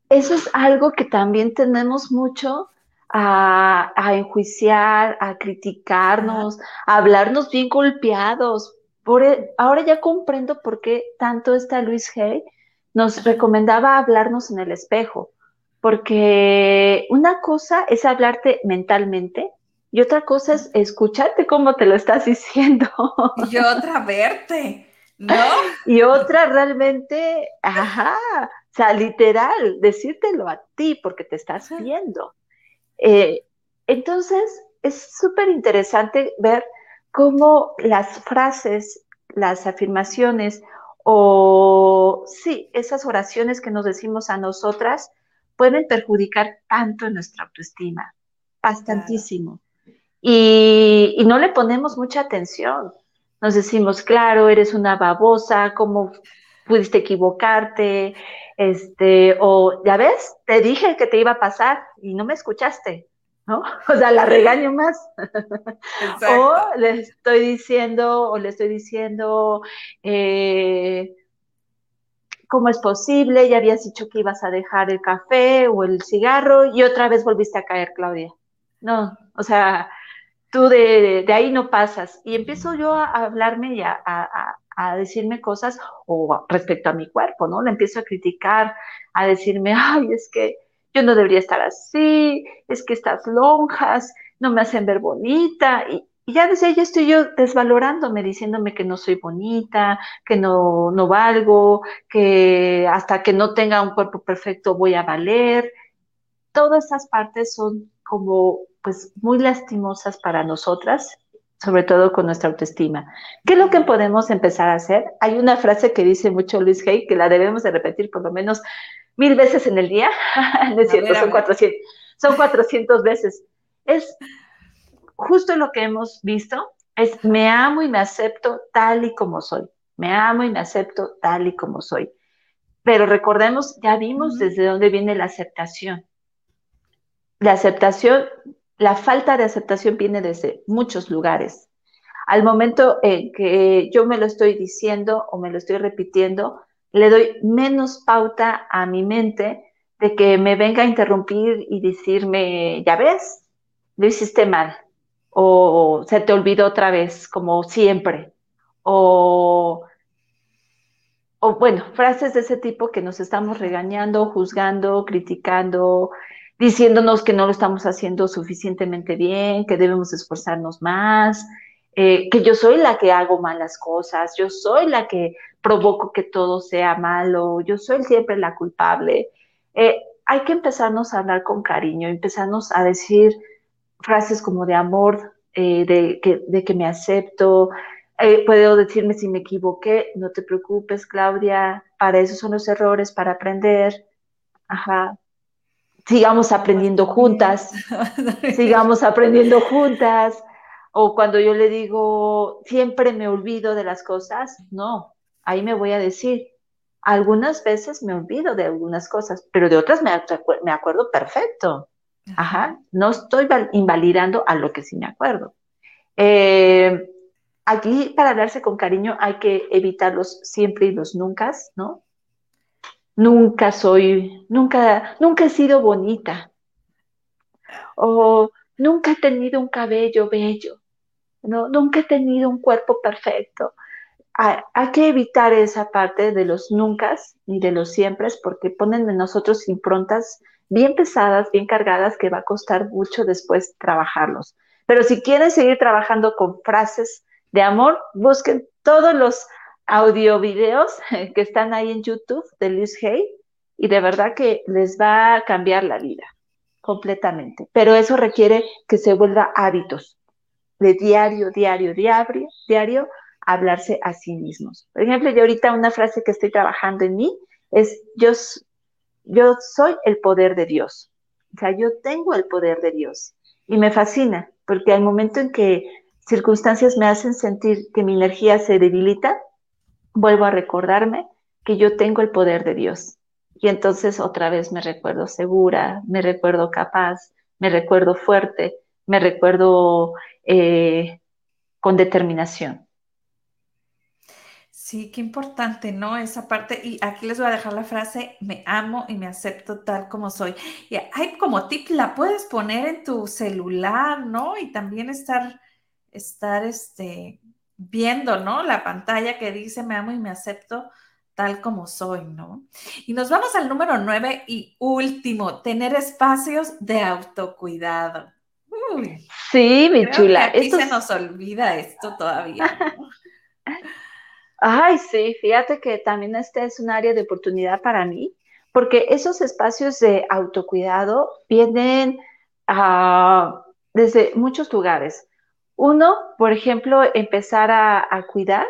eso es algo que también tenemos mucho a, enjuiciar, a criticarnos, a hablarnos bien golpeados. Por, e, ahora ya comprendo por qué tanto esta Luis Hay nos recomendaba hablarnos en el espejo, porque una cosa es hablarte mentalmente y otra cosa es escucharte cómo te lo estás diciendo. Y otra verte, ¿no? Y otra realmente, ajá, o sea, literal, decírtelo a ti porque te estás viendo. Eh, entonces, es súper interesante ver cómo las frases, las afirmaciones o sí, esas oraciones que nos decimos a nosotras pueden perjudicar tanto en nuestra autoestima, bastantísimo. Y, y, no le ponemos mucha atención. Nos decimos, claro, eres una babosa, ¿cómo pudiste equivocarte? este, o ya ves, te dije que te iba a pasar y no me escuchaste, ¿no? O sea, la regaño más. o le estoy diciendo, o le estoy diciendo, eh, ¿cómo es posible? Ya habías dicho que ibas a dejar el café o el cigarro y otra vez volviste a caer, Claudia. No, o sea, tú de, ahí no pasas. Y empiezo yo a hablarme y a, a decirme cosas o respecto a mi cuerpo, ¿no? Le empiezo a criticar, a decirme, ay, es que yo no debería estar así, es que estas lonjas no me hacen ver bonita. Y, ya desde ahí estoy yo desvalorándome, diciéndome que no soy bonita, que no, no valgo, que hasta que no tenga un cuerpo perfecto voy a valer. Todas esas partes son como pues muy lastimosas para nosotras, sobre todo con nuestra autoestima. ¿Qué es lo que podemos empezar a hacer? Hay una frase que dice mucho Luis Hay, que la debemos de repetir por lo menos mil veces en el día. no es cierto, son 400, son 400 veces. Es justo lo que hemos visto, es me amo y me acepto tal y como soy. Me amo y me acepto tal y como soy. Pero recordemos, ya vimos desde dónde viene la aceptación. La aceptación, la falta de aceptación viene desde muchos lugares. Al momento en que yo me lo estoy diciendo o me lo estoy repitiendo, le doy menos pauta a mi mente de que me venga a interrumpir y decirme, ya ves, lo hiciste mal, o se te olvidó otra vez, como siempre, o, bueno, frases de ese tipo que nos estamos regañando, juzgando, criticando, diciéndonos que no lo estamos haciendo suficientemente bien, que debemos esforzarnos más, eh, que yo soy la que hago malas cosas, yo soy la que provoco que todo sea malo, yo soy siempre la culpable. Eh, hay que empezarnos a hablar con cariño, empezarnos a decir frases como de amor, eh, de, que, de, que, me acepto. puedo decirme si me equivoqué, no te preocupes, Claudia, para eso son los errores, para aprender. Ajá. Sigamos aprendiendo juntas, sigamos aprendiendo juntas o cuando yo le digo, siempre me olvido de las cosas, no, ahí me voy a decir, algunas veces me olvido de algunas cosas, pero de otras me, me acuerdo perfecto. Ajá, no estoy invalidando a lo que sí me acuerdo. Eh, aquí, para hablarse con cariño, hay que evitar los siempre y los nunca, ¿no? Nunca soy, nunca, nunca he sido bonita. O nunca he tenido un cabello bello, ¿no? nunca he tenido un cuerpo perfecto. Hay, que evitar esa parte de los nunca y de los siempre porque ponen en nosotros improntas bien pesadas, bien cargadas, que va a costar mucho después trabajarlos. Pero si quieren seguir trabajando con frases de amor, busquen todos los audio videos que están ahí en YouTube de Liz Hay y de verdad que les va a cambiar la vida completamente. Pero eso requiere que se vuelva hábitos de diario, diario, diario, diario, hablarse a sí mismos. Por ejemplo, yo ahorita una frase que estoy trabajando en mí es, yo, yo soy el poder de Dios. O sea, yo tengo el poder de Dios. Y me fascina, porque al momento en que circunstancias me hacen sentir que mi energía se debilita, vuelvo a recordarme que yo tengo el poder de Dios. Y entonces otra vez me recuerdo segura, me recuerdo capaz, me recuerdo fuerte, me recuerdo eh, con determinación. Sí, qué importante, ¿no? Esa parte, y aquí les voy a dejar la frase, me amo y me acepto tal como soy. Y hay como tip, la puedes poner en tu celular, ¿no? Y también estar, estar, este, viendo, ¿no? La pantalla que dice, me amo y me acepto tal como soy, ¿no? Y nos vamos al número nueve y último, tener espacios de autocuidado. sí, mi chula. aquí se nos olvida esto todavía. Ay, sí, fíjate que también este es un área de oportunidad para mí, porque esos espacios de autocuidado vienen ah, desde muchos lugares. Uno, por ejemplo, empezar a cuidar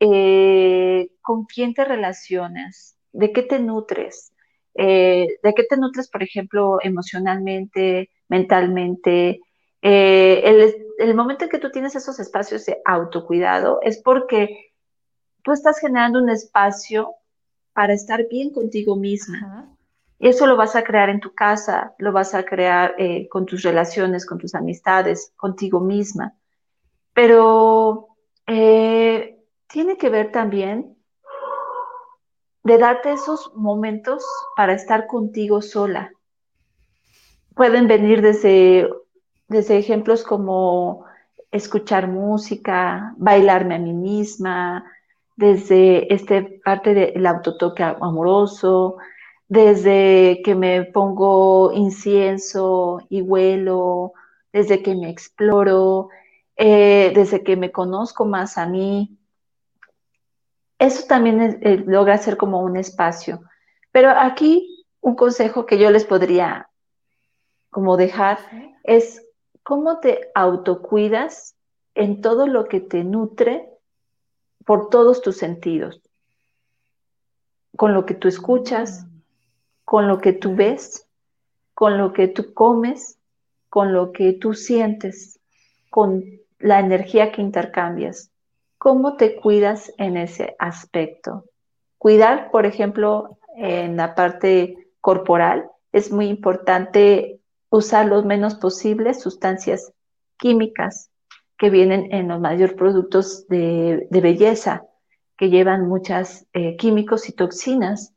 eh, con quién te relacionas, de qué te nutres, eh, de qué te nutres, por ejemplo, emocionalmente, mentalmente. Eh, el, momento en que tú tienes esos espacios de autocuidado es porque tú estás generando un espacio para estar bien contigo misma. Y eso lo vas a crear en tu casa, lo vas a crear con tus relaciones, con tus amistades, contigo misma. Pero tiene que ver también de darte esos momentos para estar contigo sola. Pueden venir desde, desde ejemplos como escuchar música, bailarme a mí misma, desde este parte del autotoque amoroso, desde que me pongo incienso y huelo, desde que me exploro, eh, desde que me conozco más a mí. Eso también eh, logra ser como un espacio. Pero aquí un consejo que yo les podría como dejar es cómo te autocuidas en todo lo que te nutre por todos tus sentidos, con lo que tú escuchas, mm. con lo que tú ves, con lo que tú comes, con lo que tú sientes, con la energía que intercambias. ¿Cómo te cuidas en ese aspecto? Cuidar, por ejemplo, en la parte corporal, es muy importante usar lo menos posible sustancias químicas que vienen en los mayores productos de, belleza, que llevan muchos eh, químicos y toxinas.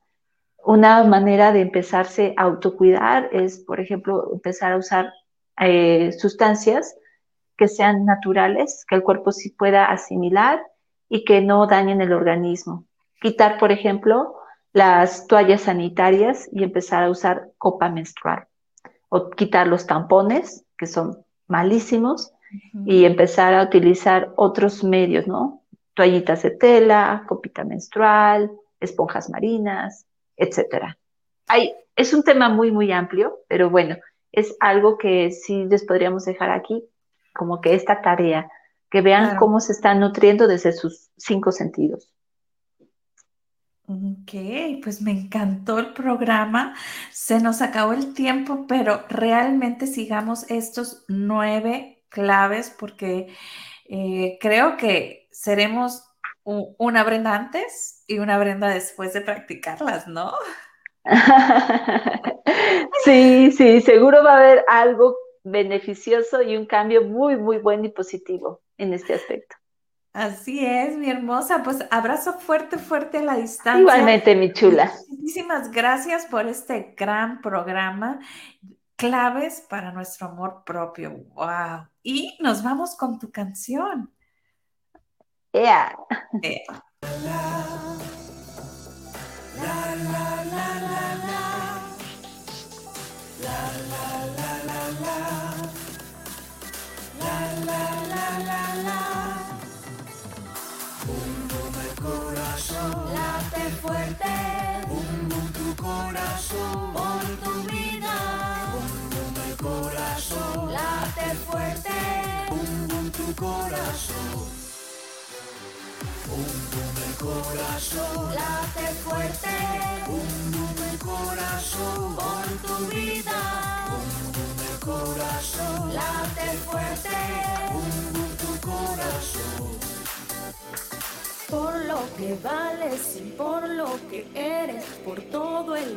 Una manera de empezarse a autocuidar es, por ejemplo, empezar a usar eh, sustancias que sean naturales, que el cuerpo sí pueda asimilar y que no dañen el organismo. Quitar, por ejemplo, las toallas sanitarias y empezar a usar copa menstrual o quitar los tampones, que son malísimos, y empezar a utilizar otros medios, ¿no? Toallitas de tela, copita menstrual, esponjas marinas, etcétera. Hay, es un tema muy, muy amplio, pero bueno, es algo que sí les podríamos dejar aquí, como que esta tarea, que vean cómo se están nutriendo desde sus cinco sentidos. Ok, pues me encantó el programa. Se nos acabó el tiempo, pero realmente sigamos estos nueve claves porque eh, creo que seremos una Brenda antes y una Brenda después de practicarlas, ¿no? sí, sí, seguro va a haber algo beneficioso y un cambio muy, muy bueno y positivo en este aspecto. Así es, mi hermosa. Pues abrazo fuerte, fuerte a la distancia. Igualmente, mi chula. Muchísimas gracias por este gran programa. Claves para nuestro amor propio. Wow. Y nos vamos con tu canción. Yeah. fuerte. Bum bum tu corazón. Por tu fuerte. Bum bum tu corazón. Bum bum el corazón. Late fuerte. Bum bum el corazón. Por tu vida. Bum bum el corazón. Late fuerte. Bum bum tu corazón por lo que vales y por lo que eres, por todo el